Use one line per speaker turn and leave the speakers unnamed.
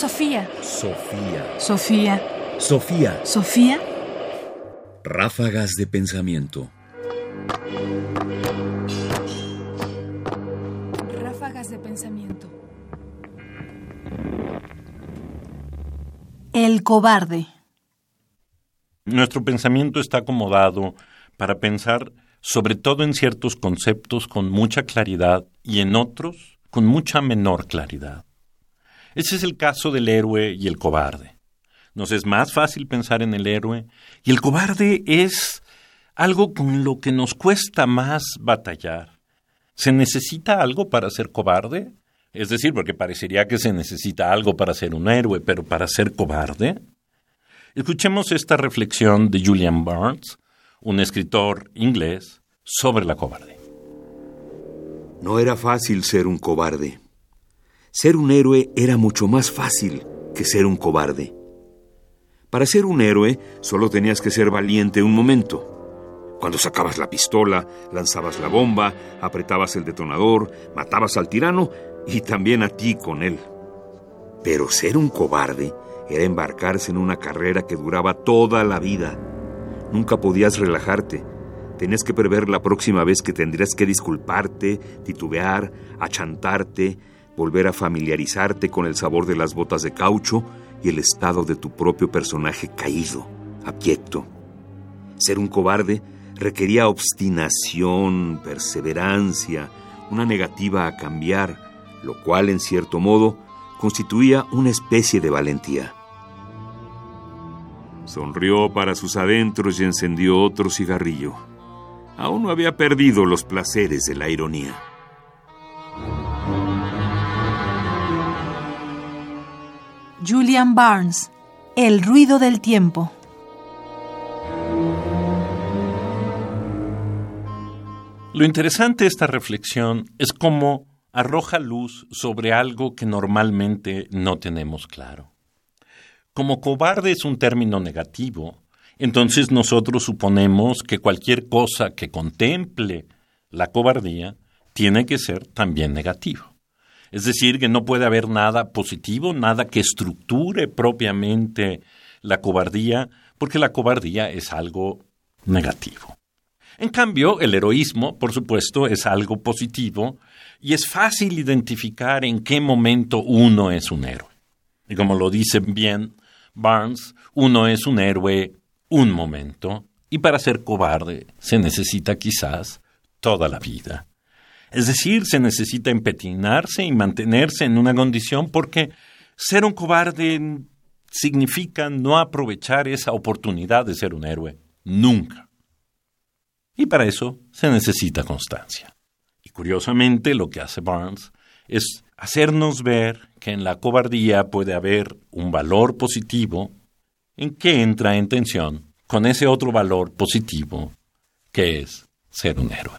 Sofía.
Sofía.
Sofía.
Sofía.
Sofía.
Ráfagas de pensamiento.
Ráfagas de pensamiento. El cobarde.
Nuestro pensamiento está acomodado para pensar sobre todo en ciertos conceptos con mucha claridad y en otros con mucha menor claridad. Ese es el caso del héroe y el cobarde. Nos es más fácil pensar en el héroe y el cobarde es algo con lo que nos cuesta más batallar. ¿Se necesita algo para ser cobarde? Es decir, porque parecería que se necesita algo para ser un héroe, pero para ser cobarde. Escuchemos esta reflexión de Julian Barnes, un escritor inglés, sobre la cobarde.
No era fácil ser un cobarde. Ser un héroe era mucho más fácil que ser un cobarde. Para ser un héroe solo tenías que ser valiente un momento. Cuando sacabas la pistola, lanzabas la bomba, apretabas el detonador, matabas al tirano y también a ti con él. Pero ser un cobarde era embarcarse en una carrera que duraba toda la vida. Nunca podías relajarte. Tenías que prever la próxima vez que tendrías que disculparte, titubear, achantarte, volver a familiarizarte con el sabor de las botas de caucho y el estado de tu propio personaje caído, abyecto. Ser un cobarde requería obstinación, perseverancia, una negativa a cambiar, lo cual en cierto modo constituía una especie de valentía. Sonrió para sus adentros y encendió otro cigarrillo. Aún no había perdido los placeres de la ironía.
Julian Barnes. El ruido del tiempo.
Lo interesante de esta reflexión es cómo arroja luz sobre algo que normalmente no tenemos claro. Como cobarde es un término negativo, entonces nosotros suponemos que cualquier cosa que contemple la cobardía tiene que ser también negativo. Es decir, que no puede haber nada positivo, nada que estructure propiamente la cobardía, porque la cobardía es algo negativo. En cambio, el heroísmo, por supuesto, es algo positivo y es fácil identificar en qué momento uno es un héroe. Y como lo dice bien Barnes, uno es un héroe un momento y para ser cobarde se necesita quizás toda la vida. Es decir, se necesita empetinarse y mantenerse en una condición porque ser un cobarde significa no aprovechar esa oportunidad de ser un héroe. Nunca. Y para eso se necesita constancia. Y curiosamente lo que hace Barnes es hacernos ver que en la cobardía puede haber un valor positivo en que entra en tensión con ese otro valor positivo que es ser un héroe.